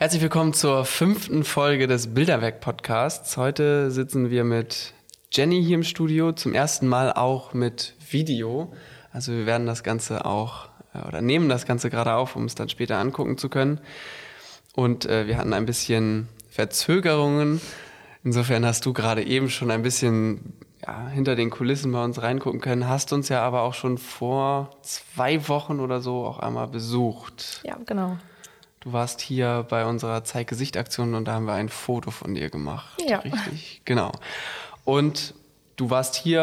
Herzlich willkommen zur fünften Folge des Bilderwerk-Podcasts. Heute sitzen wir mit Jenny hier im Studio, zum ersten Mal auch mit Video. Also wir werden das Ganze auch äh, oder nehmen das Ganze gerade auf, um es dann später angucken zu können. Und äh, wir hatten ein bisschen Verzögerungen. Insofern hast du gerade eben schon ein bisschen ja, hinter den Kulissen bei uns reingucken können, hast uns ja aber auch schon vor zwei Wochen oder so auch einmal besucht. Ja, genau. Du warst hier bei unserer Zeig-Gesicht-Aktion und da haben wir ein Foto von dir gemacht. Ja. Richtig, genau. Und du warst hier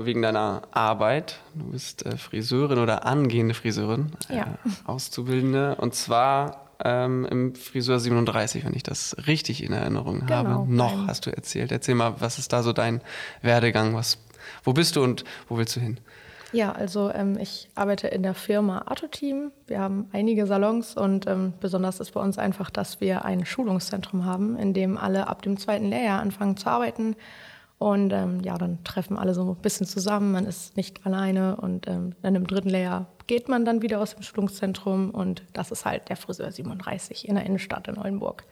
äh, wegen deiner Arbeit. Du bist äh, Friseurin oder angehende Friseurin, ja. äh, Auszubildende. Und zwar ähm, im Friseur 37, wenn ich das richtig in Erinnerung Genau, habe. Noch hast du erzählt. Erzähl mal, was ist da so dein Werdegang? Was, wo bist du und wo willst du hin? Ja, also ähm, ich arbeite in der Firma Arto-Team. Wir haben einige Salons und ähm, besonders ist bei uns einfach, dass wir ein Schulungszentrum haben, in dem alle ab dem zweiten Lehrjahr anfangen zu arbeiten. Und ähm, ja, dann treffen alle so ein bisschen zusammen. Man ist nicht alleine und ähm, dann im dritten Lehrjahr geht man dann wieder aus dem Schulungszentrum und das ist halt der Friseur 37 in der Innenstadt in Oldenburg.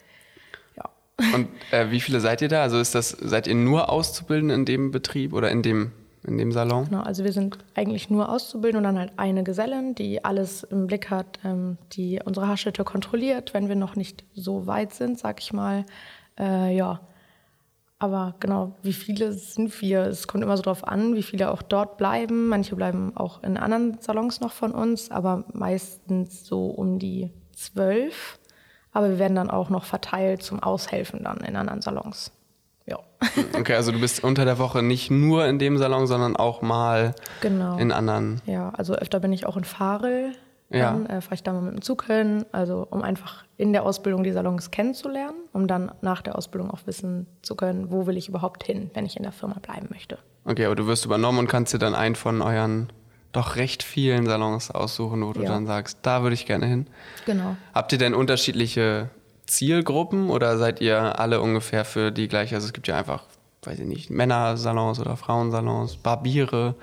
Ja. Und äh, wie viele seid ihr da? Also ist das, seid ihr nur Auszubildende in dem Betrieb oder in dem, in dem Salon? Genau, also wir sind eigentlich nur Auszubildende und dann halt eine Gesellin, die alles im Blick hat, ähm, die unsere Haarschnitte kontrolliert, wenn wir noch nicht so weit sind, sag ich mal. Äh, ja, aber genau, wie viele sind wir? Es kommt immer so drauf an, wie viele auch dort bleiben. Manche bleiben auch in anderen Salons noch von uns, aber meistens so um die zwölf. Aber wir werden dann auch noch verteilt zum Aushelfen dann in anderen Salons. Okay, also du bist unter der Woche nicht nur in dem Salon, sondern auch mal Genau. in anderen. Ja, also öfter bin ich auch in Farel. Ja. Dann äh, fahre ich da mal mit dem Zug hin, also um einfach in der Ausbildung die Salons kennenzulernen, um dann nach der Ausbildung auch wissen zu können, wo will ich überhaupt hin, wenn ich in der Firma bleiben möchte. Okay, aber du wirst übernommen und kannst dir dann einen von euren doch recht vielen Salons aussuchen, wo du Ja. dann sagst, da würde ich gerne hin. Genau. Habt ihr denn unterschiedliche Zielgruppen oder seid ihr alle ungefähr für die gleiche? Also es gibt ja einfach, weiß ich nicht, Männersalons oder Frauensalons, Barbiere.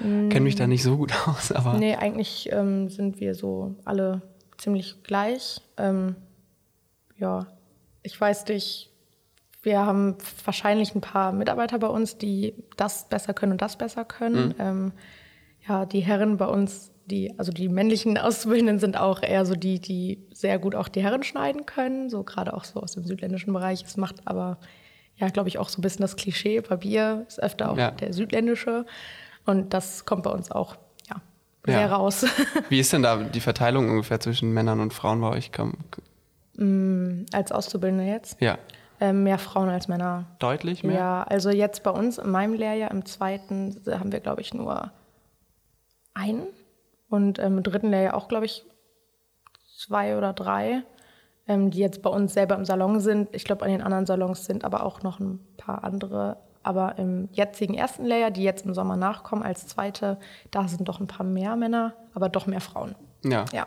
Kenne mich da nicht so gut aus, aber Nee, eigentlich ähm, sind wir so alle ziemlich gleich. Ähm, ja, ich weiß nicht, wir haben wahrscheinlich ein paar Mitarbeiter bei uns, die das besser können und das besser können. Ähm, ja, die Herren bei uns, die, also die männlichen Auszubildenden sind auch eher so die, die sehr gut auch die Herren schneiden können, so gerade auch so aus dem südländischen Bereich. Es macht aber, ja, glaube ich, auch so ein bisschen das Klischee. Barbier ist öfter auch Ja. der südländische. Und das kommt bei uns auch, ja, sehr Ja. raus. wie ist denn da die Verteilung ungefähr zwischen Männern und Frauen bei euch? Komm, als Auszubildende jetzt. Ja, Ähm, mehr Frauen als Männer. deutlich mehr? Ja, also jetzt bei uns in meinem Lehrjahr, im zweiten, haben wir, glaube ich, nur einen. Und ähm, im dritten Lehrjahr auch, glaube ich, zwei oder drei, ähm, die jetzt bei uns selber im Salon sind. Ich glaube, an den anderen Salons sind aber auch noch ein paar andere. Aber im jetzigen ersten Lehrjahr, die jetzt im Sommer nachkommen, als zweite, da sind doch ein paar mehr Männer, aber doch mehr Frauen. Ja. Ja.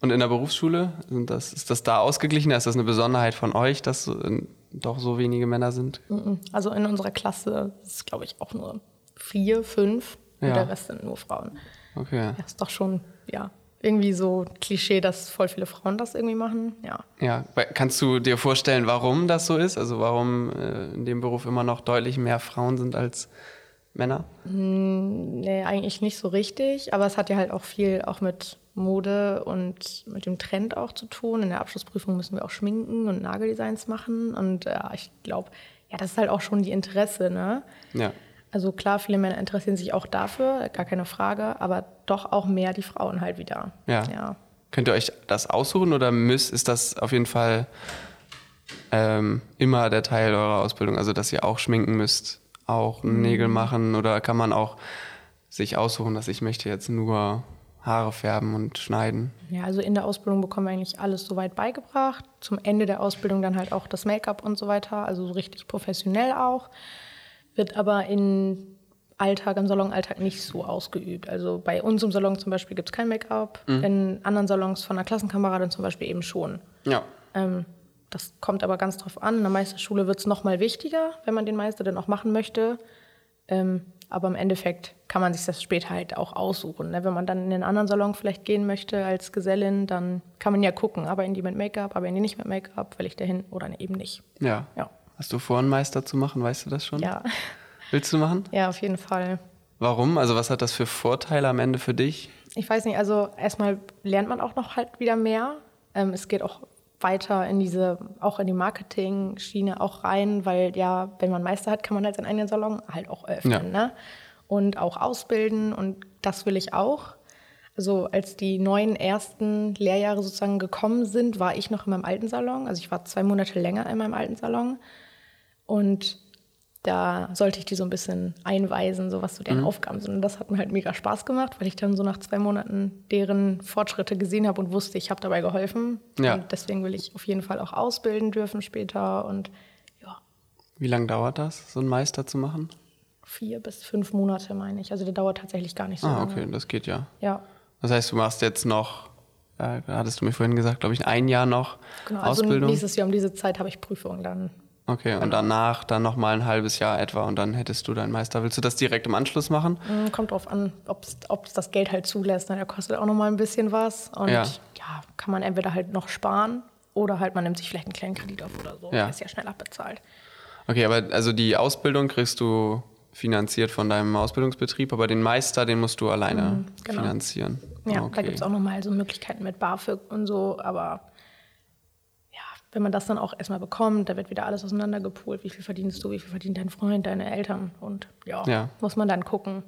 Und in der Berufsschule, das, ist das da ausgeglichener? Ist das eine Besonderheit von euch, dass äh, doch so wenige Männer sind? Mhm. Also in unserer Klasse ist es, glaube ich, auch nur vier, fünf Ja. und der Rest sind nur Frauen. Okay. Ja, ist doch schon, ja, irgendwie so Klischee, dass voll viele Frauen das irgendwie machen. Ja. Ja, kannst du dir vorstellen, warum das so ist? Also warum äh, in dem Beruf immer noch deutlich mehr Frauen sind als Männer? Nee, eigentlich nicht so richtig, aber es hat ja halt auch viel auch mit Mode und mit dem Trend auch zu tun. In der Abschlussprüfung müssen wir auch schminken und Nageldesigns machen und ja, ich glaube, ja, das ist halt auch schon die Interesse, ne? Ja. Also klar, viele Männer interessieren sich auch dafür, gar keine Frage, aber doch auch mehr die Frauen halt wieder. Ja. ja. Könnt ihr euch das aussuchen oder müsst, ist das auf jeden Fall ähm, immer der Teil eurer Ausbildung? Also dass ihr auch schminken müsst, auch Nägel machen oder kann man auch sich aussuchen, dass ich möchte jetzt nur Haare färben und schneiden? Ja, also in der Ausbildung bekommen wir eigentlich alles soweit beigebracht. Zum Ende der Ausbildung dann halt auch das Make-up und so weiter, also so richtig professionell auch. Wird aber in Alltag, im Salonalltag nicht so ausgeübt. Also bei uns im Salon zum Beispiel gibt es kein Make-up, in anderen Salons von einer Klassenkameradin zum Beispiel eben schon. Ja. Ähm, das kommt aber ganz drauf an. In der Meisterschule wird es nochmal wichtiger, wenn man den Meister dann auch machen möchte. Ähm, Aber im Endeffekt kann man sich das später halt auch aussuchen. Ne? Wenn man dann in den anderen Salon vielleicht gehen möchte als Gesellin, dann kann man ja gucken, aber in die mit Make-up, aber in die nicht mit Make-up, will ich dahin oder eben nicht. Ja. Ja. Hast du vor, einen Meister zu machen? Weißt du das schon? Ja, Willst du machen? ja auf jeden Fall. Warum? Also was hat das für Vorteile am Ende für dich? Ich weiß nicht, also erstmal lernt man auch noch halt wieder mehr. Ähm, es geht auch weiter in diese, auch in die Marketing-Schiene auch rein, weil ja, wenn man Meister hat, kann man halt seinen eigenen Salon halt auch öffnen. Ja. Ne? Und auch ausbilden und das will ich auch. Also als die neuen ersten Lehrjahre sozusagen gekommen sind, war ich noch in meinem alten Salon. Also ich war zwei Monate länger in meinem alten Salon. Und da sollte ich die so ein bisschen einweisen, so was so deren Aufgaben sind. Und das hat mir halt mega Spaß gemacht, weil ich dann so nach zwei Monaten deren Fortschritte gesehen habe und wusste, ich habe dabei geholfen. Ja. Und deswegen will ich auf jeden Fall auch ausbilden dürfen später. Und ja, Wie lange dauert das, so einen Meister zu machen? vier bis fünf Monate meine ich. Also der dauert tatsächlich gar nicht so Ah, lange. okay, das geht ja. Ja, Das heißt, du machst jetzt noch, äh, hattest du mir vorhin gesagt, glaube ich, ein Jahr noch genau. Also Ausbildung. nächstes Jahr um diese Zeit habe ich Prüfungen dann. Okay, und danach dann noch mal ein halbes Jahr etwa und dann hättest du deinen Meister. Willst du das direkt im Anschluss machen? Mm, Kommt drauf an, ob es das Geld halt zulässt. Ne? Der kostet auch noch mal ein bisschen was. Und Ja. ja. kann man entweder halt noch sparen oder halt man nimmt sich vielleicht einen kleinen Kredit auf oder so. Ja. Der ist ja schnell abbezahlt. Okay, aber also die Ausbildung kriegst du finanziert von deinem Ausbildungsbetrieb, aber den Meister, den musst du alleine genau. finanzieren. Ja, okay. da gibt es auch noch mal so Möglichkeiten mit BAföG und so. Aber wenn man das dann auch erstmal bekommt, da wird wieder alles auseinandergepoolt. Wie viel verdienst du, wie viel verdient dein Freund, deine Eltern? Und ja, Ja. muss man dann gucken.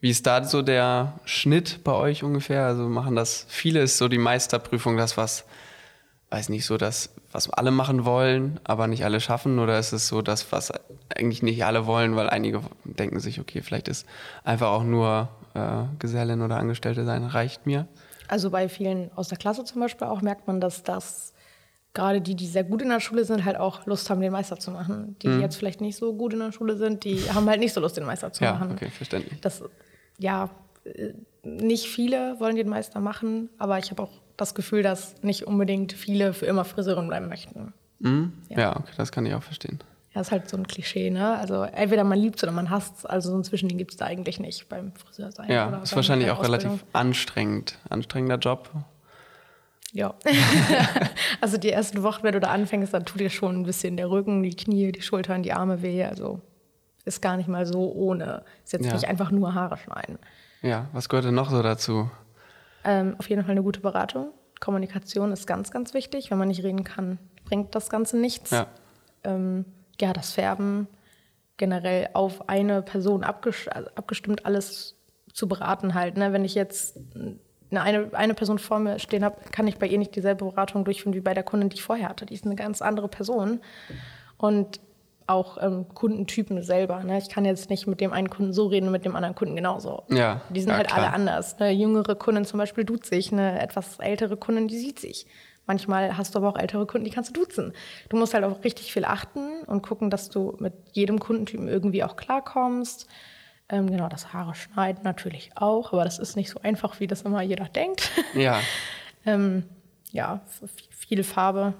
Wie ist da so der Schnitt bei euch ungefähr? Also machen das viele, ist so die Meisterprüfung das, was, weiß nicht, so das, was alle machen wollen, aber nicht alle schaffen? Oder ist es so das, was eigentlich nicht alle wollen, weil einige denken sich, okay, vielleicht ist einfach auch nur äh, Gesellin oder Angestellte sein, reicht mir? Also bei vielen aus der Klasse zum Beispiel auch merkt man, dass das gerade die, die sehr gut in der Schule sind, halt auch Lust haben, den Meister zu machen. Die, die jetzt vielleicht nicht so gut in der Schule sind, die haben halt nicht so Lust, den Meister zu Ja, machen. okay, verständlich. Das, ja, äh, nicht viele wollen den Meister machen, aber ich habe auch das Gefühl, dass nicht unbedingt viele für immer Friseurin bleiben möchten. Mhm. Ja. okay, das kann ich auch verstehen. Ja, ist halt so ein Klischee, ne? Also entweder man liebt es oder man hasst es. Also so ein Zwischending gibt es da eigentlich nicht beim Friseur sein. Ja, ist wahrscheinlich auch Ausbildung. relativ anstrengend. Anstrengender Job. Ja. also die ersten Wochen, wenn du da anfängst, dann tut dir schon ein bisschen der Rücken, die Knie, die Schultern, die Arme weh. Also ist gar nicht mal so ohne. Ist jetzt Ja. nicht einfach nur Haare schneiden. Ja, was gehört denn noch so dazu? Ähm, auf jeden Fall eine gute Beratung. Kommunikation ist ganz, ganz wichtig. Wenn man nicht reden kann, bringt das Ganze nichts. Ja. Ähm, ja, das Färben generell auf eine Person also abgestimmt, alles zu beraten halt. Ne? Wenn ich jetzt eine, eine, Person vor mir stehen habe, kann ich bei ihr nicht dieselbe Beratung durchführen wie bei der Kundin, die ich vorher hatte. Die ist eine ganz andere Person. Und auch ähm, Kundentypen selber. Ne? Ich kann jetzt nicht mit dem einen Kunden so reden und mit dem anderen Kunden genauso. Ja, Die sind ja, halt alle klar. anders. Eine jüngere Kundin zum Beispiel duzt sich, eine etwas ältere Kundin, die sieht sich. Manchmal hast du aber auch ältere Kunden, die kannst du duzen. Du musst halt auch richtig viel achten und gucken, dass du mit jedem Kundentypen irgendwie auch klarkommst. Ähm, genau, das Haare schneiden natürlich auch, aber das ist nicht so einfach, wie das immer jeder denkt. Ja, ähm, ja, viel Farbe.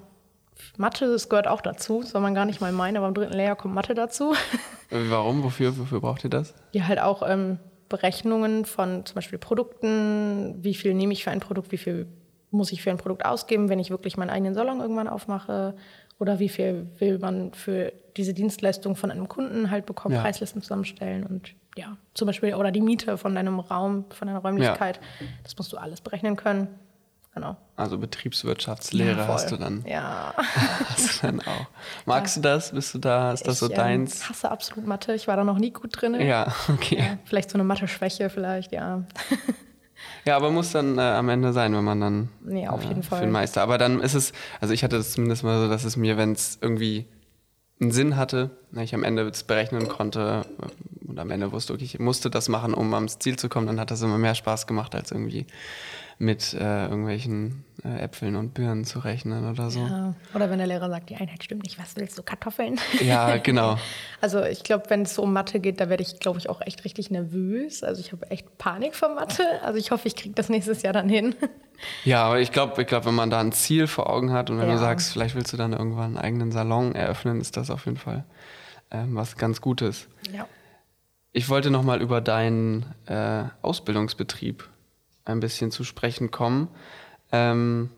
Mathe, das gehört auch dazu, soll man gar nicht mal meinen, aber im dritten Layer kommt Mathe dazu. Warum? Wofür, wofür braucht ihr das? Ja, halt auch ähm, Berechnungen von zum Beispiel Produkten. Wie viel nehme ich für ein Produkt? Wie viel muss ich für ein Produkt ausgeben, wenn ich wirklich meinen eigenen Salon irgendwann aufmache? Oder wie viel will man für diese Dienstleistung von einem Kunden halt bekommen? Ja. Preislisten zusammenstellen und ja, zum Beispiel oder die Miete von deinem Raum, von deiner Räumlichkeit. Das musst du alles berechnen können. Genau. Also Betriebswirtschaftslehre Ja, hast du dann, Ja. hast du dann auch. Magst du das? Bist du da? Ist das so ich, ähm, deins? hasse absolut Mathe. Ich war da noch nie gut drin. Ja, okay. Ja, vielleicht so eine Mathe-Schwäche, vielleicht, ja. Ja, aber muss dann äh, am Ende sein, wenn man dann Nee, auf jeden für Fall. den Meister. Aber dann ist es, also ich hatte das zumindest mal so, dass es mir, wenn es irgendwie einen Sinn hatte, ne, ich am Ende es berechnen konnte äh, und am Ende wusste, okay, ich musste das machen, um ans Ziel zu kommen, dann hat das immer mehr Spaß gemacht, als irgendwie mit äh, irgendwelchen äh, Äpfeln und Birnen zu rechnen oder so. Ja. Oder wenn der Lehrer sagt, die Einheit stimmt nicht, was willst du, Kartoffeln? Ja, genau. Also ich glaube, wenn es so um Mathe geht, da werde ich, glaube ich, auch echt richtig nervös. Also ich habe echt Panik vor Mathe. Also ich hoffe, ich kriege das nächstes Jahr dann hin. Ja, aber ich glaube, ich glaub, wenn man da ein Ziel vor Augen hat und wenn Ja. du sagst, vielleicht willst du dann irgendwann einen eigenen Salon eröffnen, ist das auf jeden Fall ähm, was ganz Gutes. Ja. Ich wollte nochmal über deinen äh, Ausbildungsbetrieb ein bisschen zu sprechen kommen. Ähm,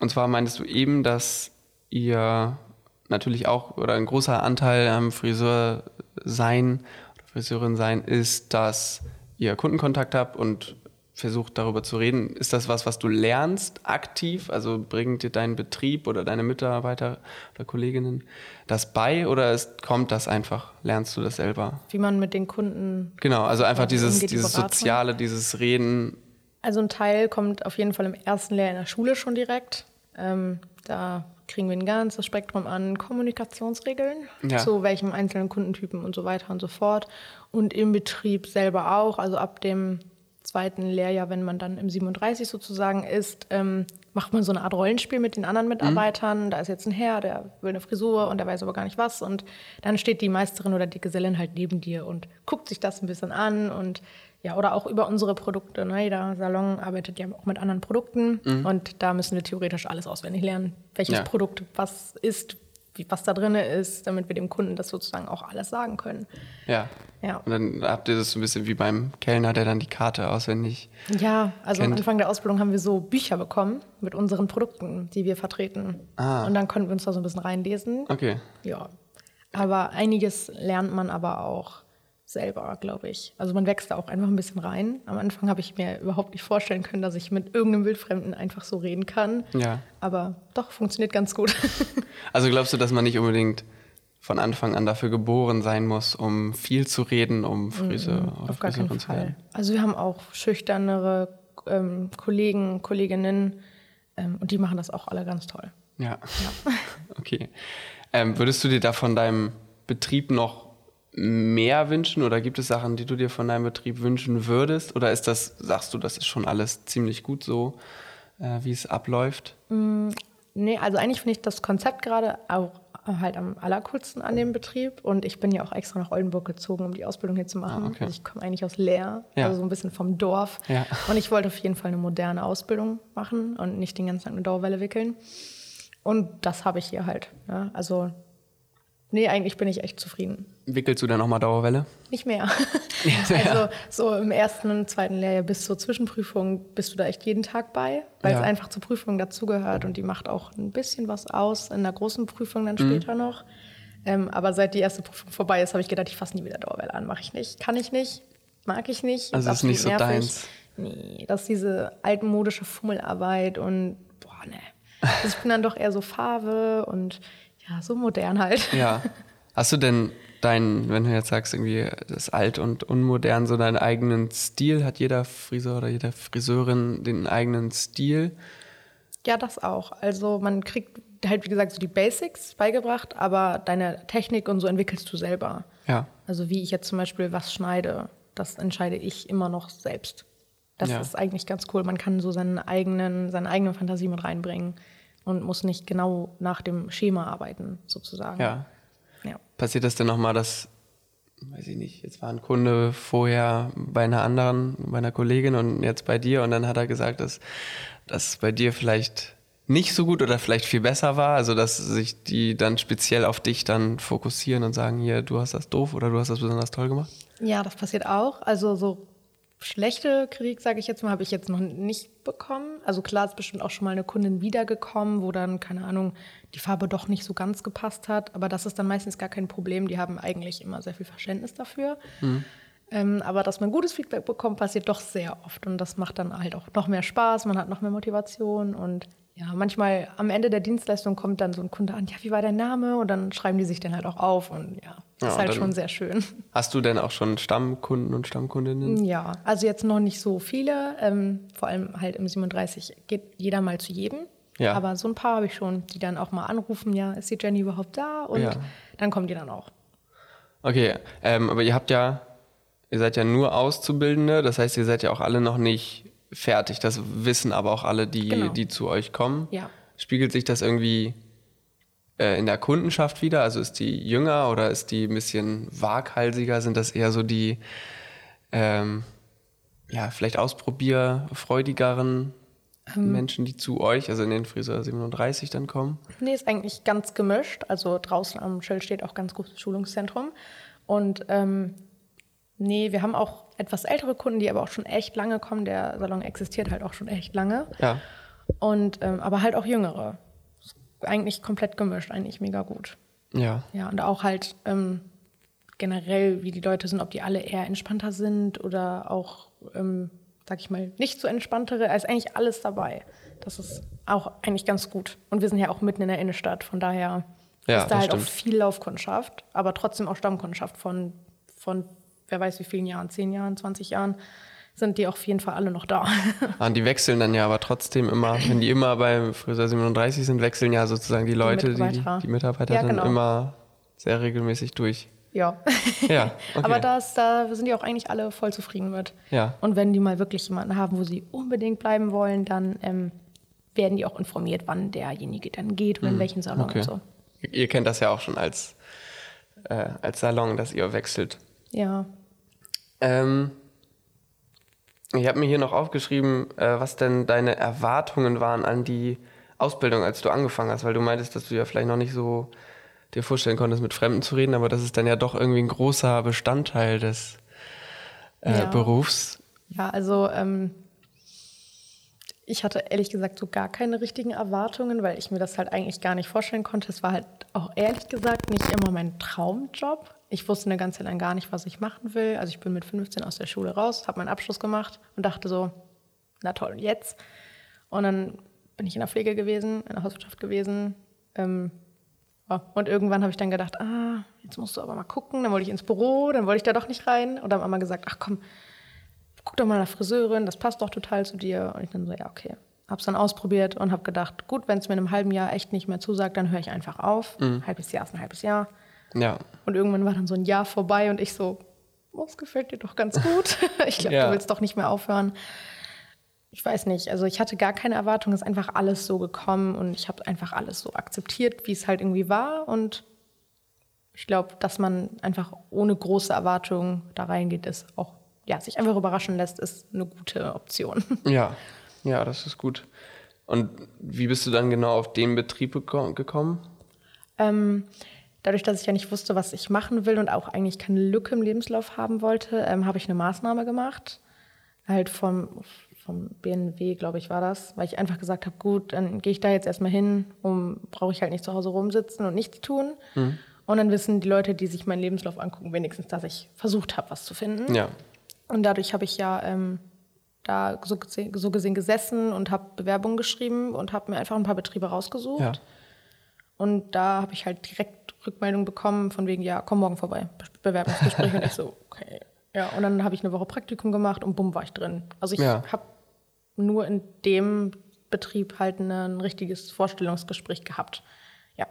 und zwar meintest du eben, dass ihr natürlich auch oder ein großer Anteil am Friseur sein oder Friseurin sein ist, dass ihr Kundenkontakt habt und versucht darüber zu reden. Ist das was, was du lernst aktiv? Also bringt dir dein Betrieb oder deine Mitarbeiter oder Kolleginnen das bei oder ist, kommt das einfach? Lernst du das selber? Wie man mit den Kunden. Genau, also einfach dieses, umgeht, dieses die Soziale, dieses Reden. Also ein Teil kommt auf jeden Fall im ersten Lehr in der Schule schon direkt. Ähm, da kriegen wir ein ganzes Spektrum an Kommunikationsregeln ja. zu welchem einzelnen Kundentypen und so weiter und so fort. Und im Betrieb selber auch, also ab dem zweiten Lehrjahr, wenn man dann im 37 sozusagen ist, ähm, macht man so eine Art Rollenspiel mit den anderen mhm. Mitarbeitern. Mhm. Da ist jetzt ein Herr, der will eine Frisur und der weiß aber gar nicht was. Und dann steht die Meisterin oder die Gesellin halt neben dir und guckt sich das ein bisschen an und ja, oder auch über unsere Produkte. Ne? Jeder Salon arbeitet ja auch mit anderen Produkten mhm. und da müssen wir theoretisch alles auswendig lernen, welches ja. Produkt was ist, wie, was da drin ist, damit wir dem Kunden das sozusagen auch alles sagen können. Ja. ja. Und dann habt ihr das so ein bisschen wie beim Kellner, der dann die Karte auswendig. Ja, also kennt. am Anfang der Ausbildung haben wir so Bücher bekommen mit unseren Produkten, die wir vertreten. Ah. Und dann konnten wir uns da so ein bisschen reinlesen. Okay. Ja. Aber einiges lernt man aber auch selber, glaube ich. Also man wächst da auch einfach ein bisschen rein. Am Anfang habe ich mir überhaupt nicht vorstellen können, dass ich mit irgendeinem Wildfremden einfach so reden kann. Ja. Aber doch, funktioniert ganz gut. Also glaubst du, dass man nicht unbedingt von Anfang an dafür geboren sein muss, um viel zu reden, um Friseur mm, oder Auf gar keinen Fall. Also wir haben auch schüchternere ähm, Kollegen, Kolleginnen ähm, und die machen das auch alle ganz toll. Ja. ja. okay. Ähm, würdest du dir da von deinem Betrieb noch mehr wünschen oder gibt es Sachen, die du dir von deinem Betrieb wünschen würdest? Oder ist das, sagst du, das ist schon alles ziemlich gut so, äh, wie es abläuft? Mm, nee, also eigentlich finde ich das Konzept gerade auch halt am allercoolsten an dem Betrieb. Und ich bin ja auch extra nach Oldenburg gezogen, um die Ausbildung hier zu machen. Ah, okay. also ich komme eigentlich aus Leer, ja. also so ein bisschen vom Dorf. Ja. Und ich wollte auf jeden Fall eine moderne Ausbildung machen und nicht den ganzen Tag eine Dauerwelle wickeln. Und das habe ich hier halt. Ja. Also Nee, eigentlich bin ich echt zufrieden. Wickelst du dann nochmal Dauerwelle? Nicht mehr. also so im ersten und zweiten Lehrjahr bis zur Zwischenprüfung bist du da echt jeden Tag bei, weil ja. es einfach zur Prüfung dazugehört und die macht auch ein bisschen was aus in der großen Prüfung dann mhm. später noch. Ähm, aber seit die erste Prüfung vorbei ist, habe ich gedacht, ich fasse nie wieder Dauerwelle an. Mache ich nicht. Kann ich nicht. Mag ich nicht. Also ist, ist nicht so nervig. deins. Nee, das ist diese altmodische Fummelarbeit und boah, ne. Also ich bin dann doch eher so Farbe und ja, so modern halt. Ja. Hast du denn deinen, wenn du jetzt sagst, irgendwie das alt und unmodern, so deinen eigenen Stil? Hat jeder Friseur oder jede Friseurin den eigenen Stil? Ja, das auch. Also man kriegt halt, wie gesagt, so die Basics beigebracht, aber deine Technik und so entwickelst du selber. Ja. Also wie ich jetzt zum Beispiel was schneide, das entscheide ich immer noch selbst. Das ja. ist eigentlich ganz cool. Man kann so seinen eigenen, seine eigene Fantasie mit reinbringen und muss nicht genau nach dem Schema arbeiten, sozusagen. Ja. ja. Passiert das denn nochmal, dass, weiß ich nicht, jetzt war ein Kunde vorher bei einer anderen, bei einer Kollegin und jetzt bei dir und dann hat er gesagt, dass das bei dir vielleicht nicht so gut oder vielleicht viel besser war, also dass sich die dann speziell auf dich dann fokussieren und sagen, hier, du hast das doof oder du hast das besonders toll gemacht? Ja, das passiert auch. Also so schlechte Kritik, sage ich jetzt mal, habe ich jetzt noch nicht bekommen. Also klar ist bestimmt auch schon mal eine Kundin wiedergekommen, wo dann, keine Ahnung, die Farbe doch nicht so ganz gepasst hat. Aber das ist dann meistens gar kein Problem. Die haben eigentlich immer sehr viel Verständnis dafür. Mhm. Ähm, aber dass man gutes Feedback bekommt, passiert doch sehr oft. Und das macht dann halt auch noch mehr Spaß, man hat noch mehr Motivation und ja, manchmal am Ende der Dienstleistung kommt dann so ein Kunde an, ja, wie war dein Name? Und dann schreiben die sich dann halt auch auf und ja, das ja, ist halt schon sehr schön. Hast du denn auch schon Stammkunden und Stammkundinnen? Ja, also jetzt noch nicht so viele. Ähm, vor allem halt im 37 geht jeder mal zu jedem. Ja. Aber so ein paar habe ich schon, die dann auch mal anrufen, ja, ist die Jenny überhaupt da? Und ja. dann kommen die dann auch. Okay, ähm, aber ihr habt ja, ihr seid ja nur Auszubildende, das heißt, ihr seid ja auch alle noch nicht fertig. Das wissen aber auch alle, die, genau. die zu euch kommen. Ja. Spiegelt sich das irgendwie äh, in der Kundenschaft wieder? Also ist die jünger oder ist die ein bisschen waghalsiger? Sind das eher so die, ähm, ja, vielleicht ausprobierfreudigeren ähm, Menschen, die zu euch, also in den Friseur 37 dann kommen? Nee, ist eigentlich ganz gemischt. Also draußen am Schild steht auch ganz gutes Schulungszentrum. Und ähm, Nee, wir haben auch etwas ältere Kunden, die aber auch schon echt lange kommen. Der Salon existiert halt auch schon echt lange. Ja. Und ähm, aber halt auch jüngere. Eigentlich komplett gemischt, eigentlich mega gut. Ja. Ja, und auch halt ähm, generell, wie die Leute sind, ob die alle eher entspannter sind oder auch, ähm, sag ich mal, nicht so entspanntere. Da ist eigentlich alles dabei. Das ist auch eigentlich ganz gut. Und wir sind ja auch mitten in der Innenstadt, von daher Ja, ist da halt auch stimmt. viel Laufkundschaft, aber trotzdem auch Stammkundschaft von, von wer weiß wie vielen Jahren, 10 Jahren, 20 Jahren, sind die auf jeden Fall alle noch da. Ah, die wechseln dann ja aber trotzdem immer, wenn die immer beim Friseur 37 sind, wechseln ja sozusagen die Leute, die, die, Mitarbeiter. die Mitarbeiter Ja, dann genau. immer sehr regelmäßig durch. ja. Ja, okay. Aber das, da sind die auch eigentlich alle voll zufrieden mit. Ja. Und wenn die mal wirklich jemanden haben, wo sie unbedingt bleiben wollen, dann ähm, werden die auch informiert, wann derjenige dann geht und in welchen Salon Mhm. okay. und so. Ihr kennt das ja auch schon als, äh, als Salon, dass ihr wechselt. Ja. Ähm, ich habe mir hier noch aufgeschrieben, äh, was denn deine Erwartungen waren an die Ausbildung, als du angefangen hast, weil du meintest, dass du ja vielleicht noch nicht so dir vorstellen konntest, mit Fremden zu reden, aber das ist dann ja doch irgendwie ein großer Bestandteil des äh, Ja. Berufs. Ja, also ähm, ich hatte ehrlich gesagt so gar keine richtigen Erwartungen, weil ich mir das halt eigentlich gar nicht vorstellen konnte. Es war halt auch ehrlich gesagt nicht immer mein Traumjob. Ich wusste eine ganze Zeit lang gar nicht, was ich machen will. Also ich bin mit 15 aus der Schule raus, habe meinen Abschluss gemacht und dachte so, na toll, und jetzt? Und dann bin ich in der Pflege gewesen, in der Hauswirtschaft gewesen. Ähm, ja, und irgendwann habe ich dann gedacht, ah, jetzt musst du aber mal gucken. Dann wollte ich ins Büro, dann wollte ich da doch nicht rein. Und dann haben Mama gesagt, ach komm, guck doch mal nach Friseurin, das passt doch total zu dir. Und ich dann so, ja, okay. Hab's dann ausprobiert und habe gedacht, gut, wenn es mir in einem halben Jahr echt nicht mehr zusagt, dann höre ich einfach auf. Ein halbes Jahr ist ein halbes Jahr. Ja, Und irgendwann war dann so ein Jahr vorbei und ich so, oh, es gefällt dir doch ganz gut. ich glaube, Ja. du willst doch nicht mehr aufhören. Ich weiß nicht, also ich hatte gar keine Erwartung, es ist einfach alles so gekommen und ich habe einfach alles so akzeptiert, wie es halt irgendwie war. Und ich glaube, dass man einfach ohne große Erwartungen da reingeht, ist auch, ja, sich einfach überraschen lässt, ist eine gute Option. ja, ja, das ist gut. Und wie bist du dann genau auf den Betrieb geko- gekommen? Ähm, dadurch, dass ich ja nicht wusste, was ich machen will und auch eigentlich keine Lücke im Lebenslauf haben wollte, ähm, habe ich eine Maßnahme gemacht. Halt vom, vom BNW, glaube ich, war das, weil ich einfach gesagt habe, gut, dann gehe ich da jetzt erstmal hin, um brauche ich halt nicht zu Hause rumsitzen und nichts tun. Und dann wissen die Leute, die sich meinen Lebenslauf angucken, wenigstens, dass ich versucht habe, was zu finden. Ja, Und dadurch habe ich ja ähm, da so gesehen, so gesehen gesessen und habe Bewerbungen geschrieben und habe mir einfach ein paar Betriebe rausgesucht. ja. Und da habe ich halt direkt Rückmeldung bekommen von wegen, ja, komm morgen vorbei, Be Bewerbungsgespräch. und ich so, okay. Ja, und dann habe ich eine Woche Praktikum gemacht und bumm, war ich drin. Also ich Ja. habe nur in dem Betrieb halt ein richtiges Vorstellungsgespräch gehabt. Ja.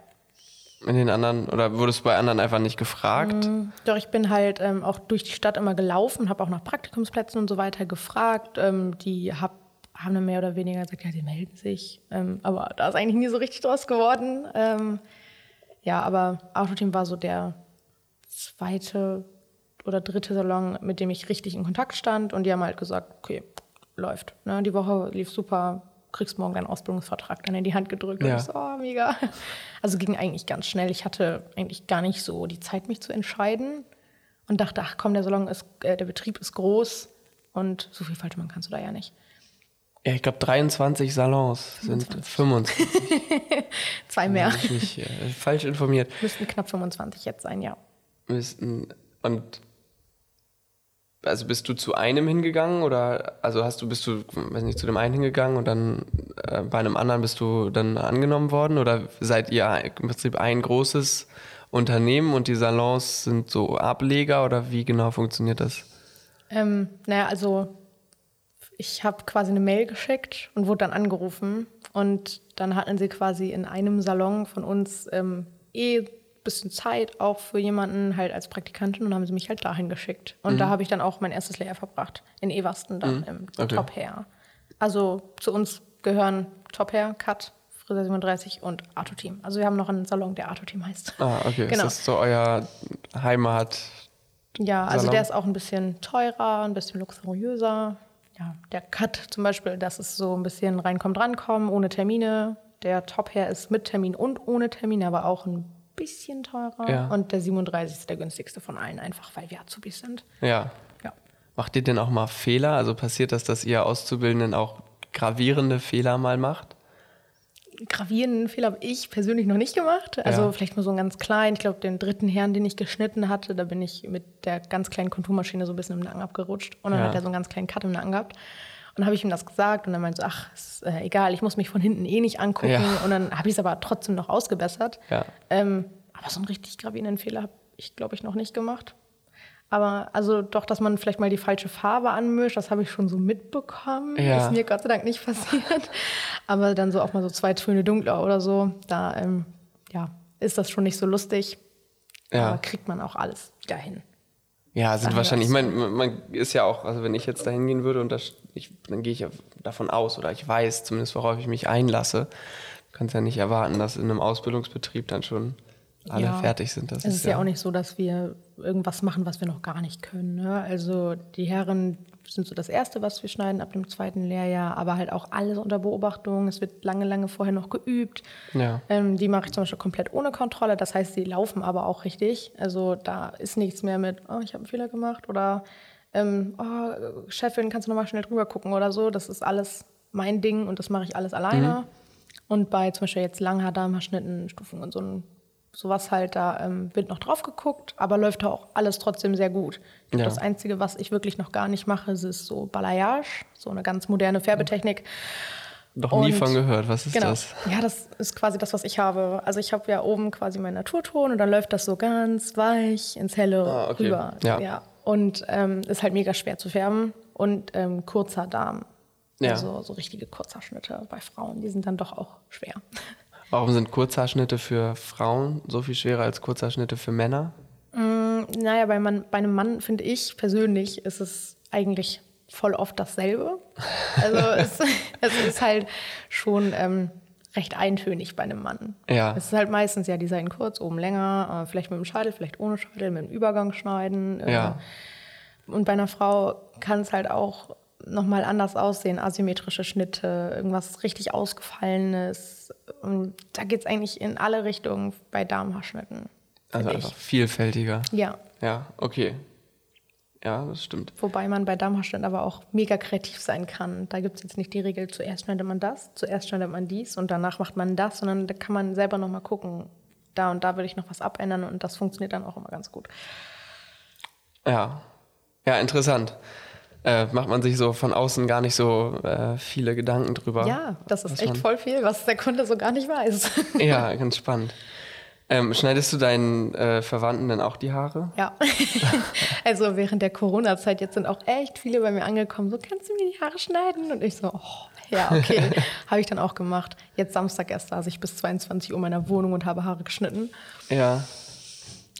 In den anderen, oder wurdest du bei anderen einfach nicht gefragt? Doch ich bin halt ähm, auch durch die Stadt immer gelaufen, habe auch nach Praktikumsplätzen und so weiter gefragt. Ähm, die hab, haben dann mehr oder weniger gesagt, ja, die melden sich. Ähm, aber da ist eigentlich nie so richtig draus geworden. Ja, aber Autoteam war so der zweite oder dritte Salon, mit dem ich richtig in Kontakt stand. Und die haben halt gesagt, okay, läuft. Ne? Die Woche lief super, kriegst morgen deinen Ausbildungsvertrag dann in die Hand gedrückt. Ja. Und ich so, oh, mega. Also ging eigentlich ganz schnell. Ich hatte eigentlich gar nicht so die Zeit, mich zu entscheiden. Und dachte, ach komm, der Salon ist, äh, der Betrieb ist groß und so viel falsch machen kannst du da ja nicht. Ja, ich glaube 23 Salons sind 25. Zwei mehr. Habe ich mich äh, falsch informiert. Müssten knapp 25 jetzt sein, ja. Müssten, und also bist du zu einem hingegangen oder also hast du bist du weiß nicht zu dem einen hingegangen und dann äh, bei einem anderen bist du dann angenommen worden oder seid ihr im Prinzip ein großes Unternehmen und die Salons sind so Ableger oder wie genau funktioniert das? Ähm, naja, also ich habe quasi eine Mail geschickt und wurde dann angerufen. Und dann hatten sie quasi in einem Salon von uns ähm, eh ein bisschen Zeit auch für jemanden halt als Praktikantin und haben sie mich halt dahin geschickt. Und da habe ich dann auch mein erstes Lehrjahr verbracht. In Eversten dann im Okay. Top Hair. Also zu uns gehören Top Hair, Cut, Friseur 37 und Arto Team. Also wir haben noch einen Salon, der Arto Team heißt. Ah, okay. Genau. Ist das so euer Heimat? Ja, also Salon? der ist auch ein bisschen teurer, ein bisschen luxuriöser. Ja, der Cut zum Beispiel, das ist so ein bisschen reinkommt, rankommen, ohne Termine. Der Top Hair ist mit Termin und ohne Termin, aber auch ein bisschen teurer. Ja. Und der 37 ist der günstigste von allen, einfach weil wir Azubis sind. Ja. Macht ihr denn auch mal Fehler? Also passiert das, dass ihr Auszubildenden auch gravierende Fehler mal macht? Gravierenden Fehler habe ich persönlich noch nicht gemacht. Also Ja. vielleicht nur so einen ganz kleinen. Ich glaube, den dritten Herrn, den ich geschnitten hatte, da bin ich mit der ganz kleinen Konturmaschine so ein bisschen im Nacken abgerutscht. Und dann Ja. hat er so einen ganz kleinen Cut im Nacken gehabt. Und dann habe ich ihm das gesagt und dann meinte so, ach, ist äh, egal, ich muss mich von hinten eh nicht angucken. Ja. Und dann habe ich es aber trotzdem noch ausgebessert. Ähm, aber so einen richtig gravierenden Fehler habe ich, glaube ich, noch nicht gemacht. Aber also doch, dass man vielleicht mal die falsche Farbe anmischt, das habe ich schon so mitbekommen. Ja. Ist mir Gott sei Dank nicht passiert. Aber dann so auch mal so zwei Töne dunkler oder so, da ähm, ja, ist das schon nicht so lustig. Ja. Aber kriegt man auch alles wieder hin. Ja, sind Sagen wahrscheinlich, ich meine, man ist ja auch, also wenn ich jetzt da hingehen würde und das, ich, dann gehe ich ja davon aus oder ich weiß zumindest, worauf ich mich einlasse. Du kannst ja nicht erwarten, dass in einem Ausbildungsbetrieb dann schon alle Ja. fertig sind. Das Es ist ja auch nicht so, dass wir irgendwas machen, was wir noch gar nicht können. Ne? Also die Herren sind so das Erste, was wir schneiden ab dem zweiten Lehrjahr, aber halt auch alles unter Beobachtung. Es wird lange, lange vorher noch geübt. Ja. Ähm, die mache ich zum Beispiel komplett ohne Kontrolle. Das heißt, sie laufen aber auch richtig. Also da ist nichts mehr mit, oh, ich habe einen Fehler gemacht oder ähm, oh, Chefin, kannst du noch mal schnell drüber gucken oder so. Das ist alles mein Ding und das mache ich alles alleine. Und bei zum Beispiel jetzt Langhaardarmhaarschnitten, Stufen und so ein sowas halt, da ähm, wird noch drauf geguckt, aber läuft da auch alles trotzdem sehr gut. Ja. Das Einzige, was ich wirklich noch gar nicht mache, ist so Balayage, so eine ganz moderne Färbetechnik. Noch nie von gehört. Was ist Genau. das? Ja, das ist quasi das, was ich habe. Also ich habe ja oben quasi meinen Naturton und dann läuft das so ganz weich ins Helle Ah, okay. rüber. Ja. Und ähm, ist halt mega schwer zu färben. Und ähm, kurzer Darm. Ja. Also so richtige Kurzhaarschnitte bei Frauen, die sind dann doch auch schwer. Warum sind Kurzhaarschnitte für Frauen so viel schwerer als Kurzhaarschnitte für Männer? Naja, bei, man, bei einem Mann, finde ich persönlich, ist es eigentlich voll oft dasselbe. Also es, es ist halt schon ähm, recht eintönig bei einem Mann. Ja. Es ist halt meistens ja die Seiten kurz, oben länger, äh, vielleicht mit dem Scheitel, vielleicht ohne Scheitel, mit dem Übergang schneiden. Äh, Ja. Und bei einer Frau kann es halt auch nochmal anders aussehen, asymmetrische Schnitte, irgendwas richtig Ausgefallenes. Und da geht es eigentlich in alle Richtungen bei Damenhaarschnitten. Also einfach vielfältiger. ich. Ja, Ja, okay. Ja, das stimmt. Wobei man bei Darmhaarschnitt aber auch mega kreativ sein kann. Da gibt es jetzt nicht die Regel, zuerst schneidet man das, zuerst schneidet man dies und danach macht man das, sondern da kann man selber nochmal gucken, da und da würde ich noch was abändern und das funktioniert dann auch immer ganz gut. Ja. Ja, interessant. Äh, macht man sich so von außen gar nicht so äh, viele Gedanken drüber. Ja, das ist echt man- voll viel, was der Kunde so gar nicht weiß. Ja, ganz spannend. Ähm, schneidest du deinen äh, Verwandten denn auch die Haare? ja. also während der Corona-Zeit jetzt sind auch echt viele bei mir angekommen, so kannst du mir die Haare schneiden? Und ich so, oh, ja, okay. habe ich dann auch gemacht. Jetzt Samstag erst saß ich bis 22 Uhr in meiner Wohnung und habe Haare geschnitten. Ja.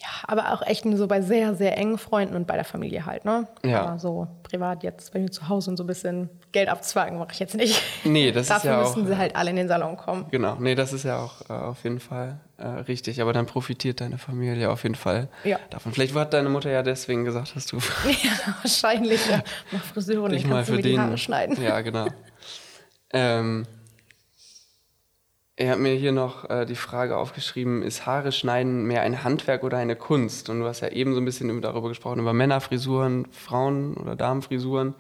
Ja, aber auch echt nur so bei sehr, sehr engen Freunden und bei der Familie halt, ne? Ja. Aber so privat jetzt bei mir zu Hause und so ein bisschen Geld abzwacken mache ich jetzt nicht. Nee, das ist Dafür ja auch. müssen sie halt alle in den Salon kommen. Genau, nee, das ist ja auch äh, auf jeden Fall äh, richtig. Aber dann profitiert deine Familie auf jeden Fall Ja. davon. Vielleicht hat deine Mutter ja deswegen gesagt, dass du Ja, wahrscheinlich. Ja. Mach Friseurin, du für mir die. Haare schneiden. Ja, genau. ähm, er hat mir hier noch äh, die Frage aufgeschrieben, ist Haare schneiden mehr ein Handwerk oder eine Kunst? Und du hast ja eben so ein bisschen über- darüber gesprochen, über Männerfrisuren, Frauen- oder Damenfrisuren.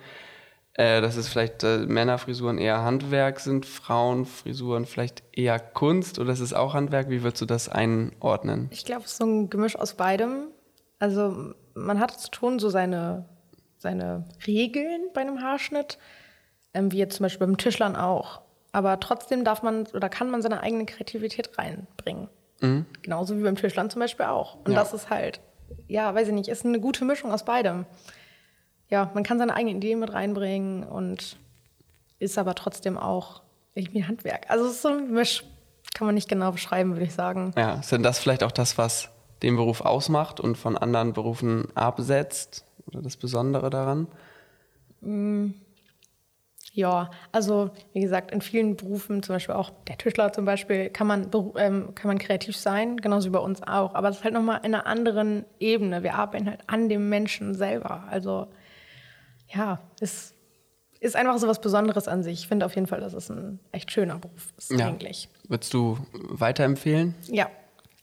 Äh, dass es vielleicht äh, Männerfrisuren eher Handwerk sind, Frauenfrisuren vielleicht eher Kunst oder ist es auch Handwerk? Wie würdest du das einordnen? Ich glaube, es ist so ein Gemisch aus beidem. Also man hat schon so seine, seine Regeln bei einem Haarschnitt, ähm, wie jetzt zum Beispiel beim Tischlern auch. Aber trotzdem darf man oder kann man seine eigene Kreativität reinbringen. Genauso wie beim Tischlern zum Beispiel auch. Und Mhm. Ja. das ist halt, ja, weiß ich nicht, ist eine gute Mischung aus beidem. Ja, man kann seine eigenen Ideen mit reinbringen und ist aber trotzdem auch irgendwie ein Handwerk. Also es ist so ein Misch, kann man nicht genau beschreiben, würde ich sagen. Ja, ist denn das vielleicht auch das, was den Beruf ausmacht und von anderen Berufen absetzt? Oder das Besondere daran? Ja, also wie gesagt, in vielen Berufen, zum Beispiel auch der Tischler zum Beispiel, kann man, ähm, kann man kreativ sein, genauso wie bei uns auch. Aber es ist halt nochmal in einer anderen Ebene. Wir arbeiten halt an dem Menschen selber. Also ja, es ist einfach so was Besonderes an sich. Ich finde auf jeden Fall, dass es ein echt schöner Beruf ist Ja. eigentlich. Würdest du weiterempfehlen? Ja,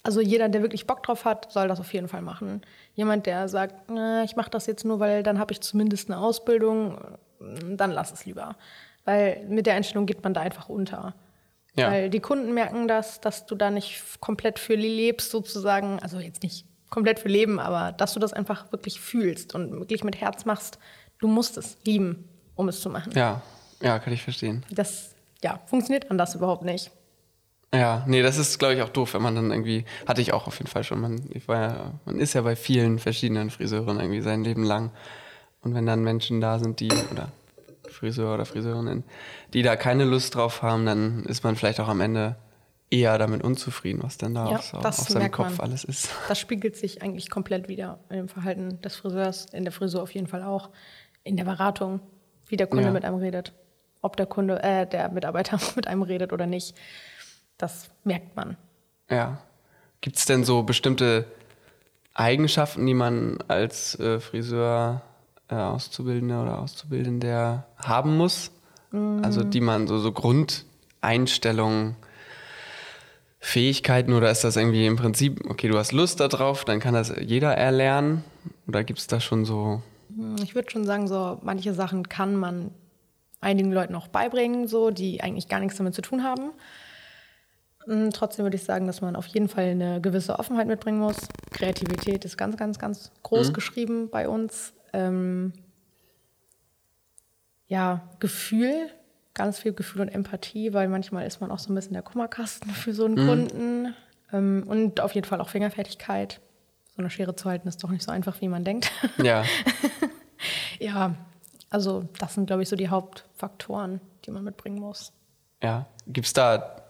also jeder, der wirklich Bock drauf hat, soll das auf jeden Fall machen. Jemand, der sagt, na, ich mache das jetzt nur, weil dann habe ich zumindest eine Ausbildung, dann lass es lieber. Weil mit der Einstellung geht man da einfach unter. Ja. Weil die Kunden merken das, dass du da nicht komplett für lebst, sozusagen. Also jetzt nicht komplett für leben, aber dass du das einfach wirklich fühlst und wirklich mit Herz machst. Du musst es lieben, um es zu machen. Ja, ja, kann ich verstehen. Das ja, funktioniert anders überhaupt nicht. Ja, nee, das ist, glaube ich, auch doof, wenn man dann irgendwie, hatte ich auch auf jeden Fall schon, man, ich war ja, man ist ja bei vielen verschiedenen Friseuren irgendwie sein Leben lang. Und wenn dann Menschen da sind, die, oder Friseur oder Friseurinnen, die da keine Lust drauf haben, dann ist man vielleicht auch am Ende eher damit unzufrieden, was denn da ja, auf, auf seinem Kopf man. alles ist. Das spiegelt sich eigentlich komplett wieder im Verhalten des Friseurs, in der Frisur auf jeden Fall auch, in der Beratung, wie der Kunde ja. mit einem redet, ob der Kunde, äh, der Mitarbeiter mit einem redet oder nicht. Das merkt man. Ja. Gibt es denn so bestimmte Eigenschaften, die man als äh, Friseur äh, Auszubildender oder Auszubildender haben muss? Mm. Also die man so, so Grundeinstellungen, Fähigkeiten oder ist das irgendwie im Prinzip, okay, du hast Lust darauf, dann kann das jeder erlernen? Oder gibt es da schon so. Mm, ich würde schon sagen, so manche Sachen kann man einigen Leuten auch beibringen, so, die eigentlich gar nichts damit zu tun haben. Mm, trotzdem würde ich sagen, dass man auf jeden Fall eine gewisse Offenheit mitbringen muss. Kreativität ist ganz, ganz, ganz groß mhm. geschrieben bei uns. Ähm, ja, Gefühl, ganz viel Gefühl und Empathie, weil manchmal ist man auch so ein bisschen der Kummerkasten für so einen mhm. Kunden. Ähm, und auf jeden Fall auch Fingerfertigkeit. So eine Schere zu halten ist doch nicht so einfach, wie man denkt. Ja. ja, also das sind, glaube ich, so die Hauptfaktoren, die man mitbringen muss. Ja. Gibt es da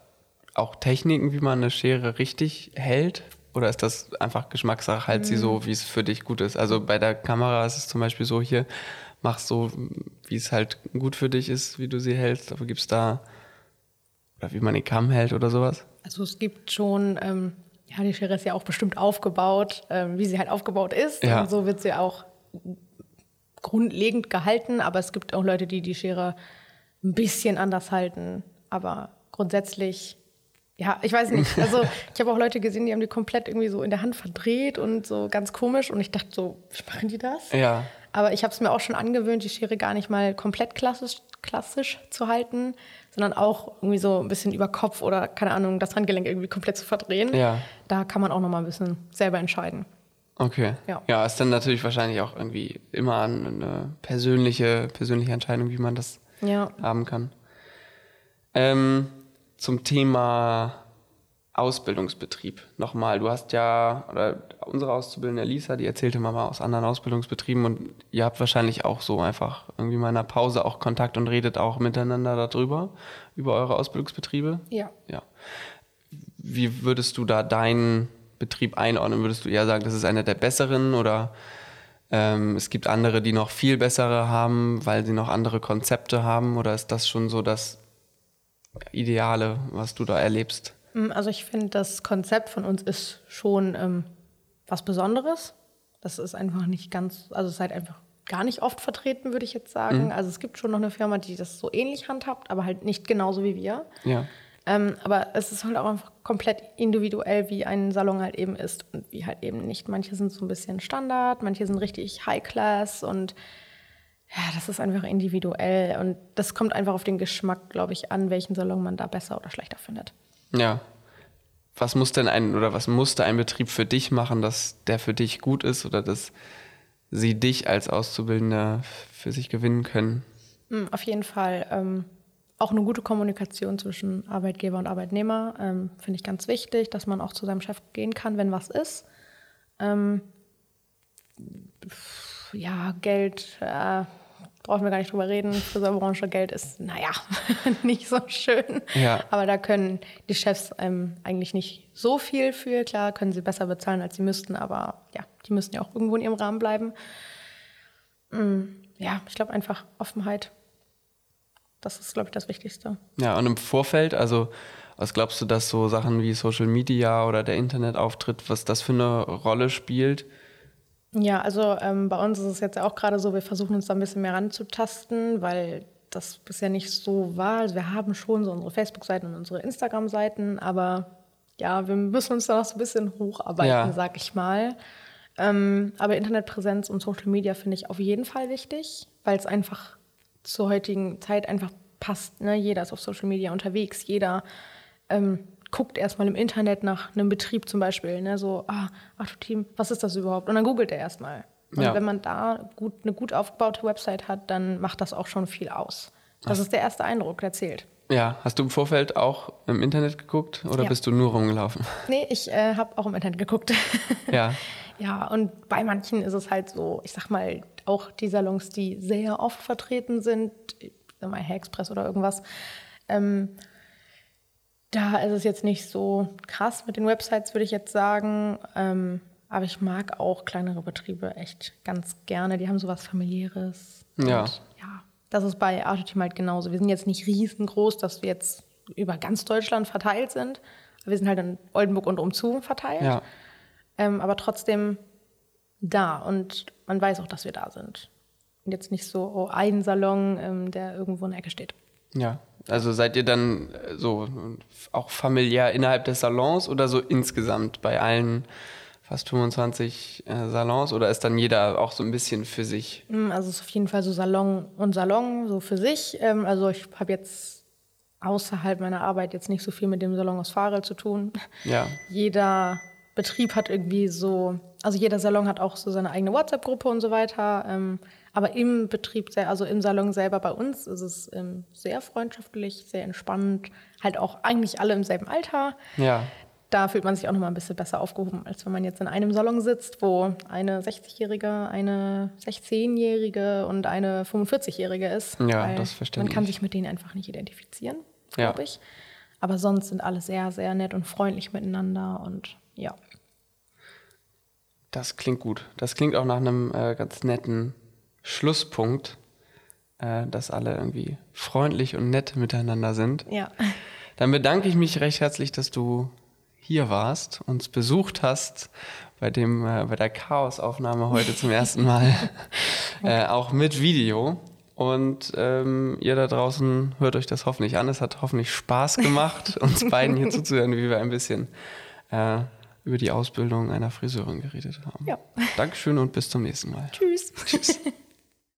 auch Techniken, wie man eine Schere richtig hält? Oder ist das einfach Geschmackssache? Halt mhm. sie so, mhm. wie es für dich gut ist. Also bei der Kamera ist es zum Beispiel so hier, mach so, wie es halt gut für dich ist, wie du sie hältst. Aber gibt es da, oder wie man die Cam hält oder sowas? Also es gibt schon, ähm, ja, die Schere ist ja auch bestimmt aufgebaut, ähm, wie sie halt aufgebaut ist. Ja. Und so wird sie auch grundlegend gehalten. Aber es gibt auch Leute, die die Schere ein bisschen anders halten. Aber grundsätzlich ja, ich weiß nicht. Also ich habe auch Leute gesehen, die haben die komplett irgendwie so in der Hand verdreht und so ganz komisch. Und ich dachte so, wie machen die das? Ja. Aber ich habe es mir auch schon angewöhnt, die Schere gar nicht mal komplett klassisch, klassisch zu halten, sondern auch irgendwie so ein bisschen über Kopf oder keine Ahnung, das Handgelenk irgendwie komplett zu verdrehen. Ja. Da kann man auch noch mal ein bisschen selber entscheiden. Okay. Ja. ja, ist dann natürlich wahrscheinlich auch irgendwie immer eine persönliche, persönliche Entscheidung, wie man das ja. haben kann. Ähm, zum Thema Ausbildungsbetrieb nochmal. Du hast ja, oder unsere Auszubildende Lisa, die erzählte mal aus anderen Ausbildungsbetrieben und ihr habt wahrscheinlich auch so einfach irgendwie mal in einer Pause auch Kontakt und redet auch miteinander darüber, über eure Ausbildungsbetriebe? Ja. Ja. Wie würdest du da deinen Betrieb einordnen? Würdest du eher sagen, das ist einer der besseren oder ähm, es gibt andere, die noch viel bessere haben, weil sie noch andere Konzepte haben? Oder ist das schon so das Ideale, was du da erlebst? Mm, also ich finde, das Konzept von uns ist schon ähm, was Besonderes. Das ist einfach nicht ganz, also es ist halt einfach gar nicht oft vertreten, würde ich jetzt sagen. Mhm. Also es gibt schon noch eine Firma, die das so ähnlich handhabt, aber halt nicht genauso wie wir. Ja. Ähm, aber es ist halt auch einfach komplett individuell, wie ein Salon halt eben ist und wie halt eben nicht. Manche sind so ein bisschen Standard, manche sind richtig High Class und ja, das ist einfach individuell und das kommt einfach auf den Geschmack, glaube ich, an, welchen Salon man da besser oder schlechter findet. Ja. Was muss denn ein oder was musste ein Betrieb für dich machen, dass der für dich gut ist oder dass sie dich als Auszubildender für sich gewinnen können? Hm, auf jeden Fall. Ähm, auch eine gute Kommunikation zwischen Arbeitgeber und Arbeitnehmer ähm, finde ich ganz wichtig, dass man auch zu seinem Chef gehen kann, wenn was ist. Ähm, ja, Geld, äh, brauchen wir gar nicht drüber reden. Friseurbranche, Geld ist, naja, nicht so schön. Ja. Aber da können die Chefs ähm, eigentlich nicht so viel für. Klar, können sie besser bezahlen, als sie müssten, aber ja, die müssen ja auch irgendwo in ihrem Rahmen bleiben. Mhm. Ja, ich glaube einfach Offenheit. Das ist, glaube ich, das Wichtigste. Ja, und im Vorfeld, also was glaubst du, dass so Sachen wie Social Media oder der Internetauftritt, was das für eine Rolle spielt? Ja, also ähm, bei uns ist es jetzt auch gerade so, wir versuchen uns da ein bisschen mehr ranzutasten, weil das bisher nicht so war. Also wir haben schon so unsere Facebook-Seiten und unsere Instagram-Seiten, aber ja, wir müssen uns da noch so ein bisschen hocharbeiten, ja. sag ich mal. Ähm, aber Internetpräsenz und Social Media finde ich auf jeden Fall wichtig, weil es einfach zur heutigen Zeit einfach passt. Ne? Jeder ist auf Social Media unterwegs, jeder ähm, guckt erstmal im Internet nach einem Betrieb zum Beispiel, ne? so, ah, ach Team, was ist das überhaupt? Und dann googelt er erstmal. Und ja. wenn man da gut, eine gut aufgebaute Website hat, dann macht das auch schon viel aus. Das ist der erste Eindruck, der zählt. Ja, hast du im Vorfeld auch im Internet geguckt oder ja. bist du nur rumgelaufen? Nee, ich äh, habe auch im Internet geguckt. Ja. ja, und bei manchen ist es halt so, ich sag mal, auch die Salons, die sehr oft vertreten sind, sag mal Hair Express oder irgendwas, ähm, da ist es jetzt nicht so krass mit den Websites, würde ich jetzt sagen. Ähm, aber ich mag auch kleinere Betriebe echt ganz gerne. Die haben sowas familiäres. Ja. Und, ja, das ist bei Artoteam halt genauso. Wir sind jetzt nicht riesengroß, dass wir jetzt über ganz Deutschland verteilt sind. Wir sind halt in Oldenburg und umzu verteilt. Ja. Ähm, aber trotzdem da und man weiß auch, dass wir da sind. Und jetzt nicht so oh, ein Salon, ähm, der irgendwo in der Ecke steht. Ja, also seid ihr dann äh, so auch familiär innerhalb des Salons oder so insgesamt bei allen fast 25 äh, Salons oder ist dann jeder auch so ein bisschen für sich? Mm, also es ist auf jeden Fall so Salon und Salon so für sich. Ähm, also ich habe jetzt außerhalb meiner Arbeit jetzt nicht so viel mit dem Salon aus Farel zu tun. Ja. Jeder Betrieb hat irgendwie so, also jeder Salon hat auch so seine eigene WhatsApp-Gruppe und so weiter. Ähm, aber im Betrieb, also im Salon selber bei uns, ist es ähm, sehr freundschaftlich, sehr entspannt. Halt auch eigentlich alle im selben Alter. Ja da fühlt man sich auch noch mal ein bisschen besser aufgehoben, als wenn man jetzt in einem Salon sitzt, wo eine 60-Jährige, eine 16-Jährige und eine 45-Jährige ist. Ja, das verstehe ich. Man kann sich mit denen einfach nicht identifizieren, glaube ja. ich. Aber sonst sind alle sehr, sehr nett und freundlich miteinander und ja. Das klingt gut. Das klingt auch nach einem äh, ganz netten Schlusspunkt, äh, dass alle irgendwie freundlich und nett miteinander sind. Ja. Dann bedanke ich mich recht herzlich, dass du hier warst, uns besucht hast bei dem äh, bei der Chaosaufnahme heute zum ersten Mal, äh, auch mit Video. Und ähm, ihr da draußen hört euch das hoffentlich an. Es hat hoffentlich Spaß gemacht, uns beiden hier zuzuhören, wie wir ein bisschen äh, über die Ausbildung einer Friseurin geredet haben. Ja. Dankeschön und bis zum nächsten Mal. Tschüss. Tschüss.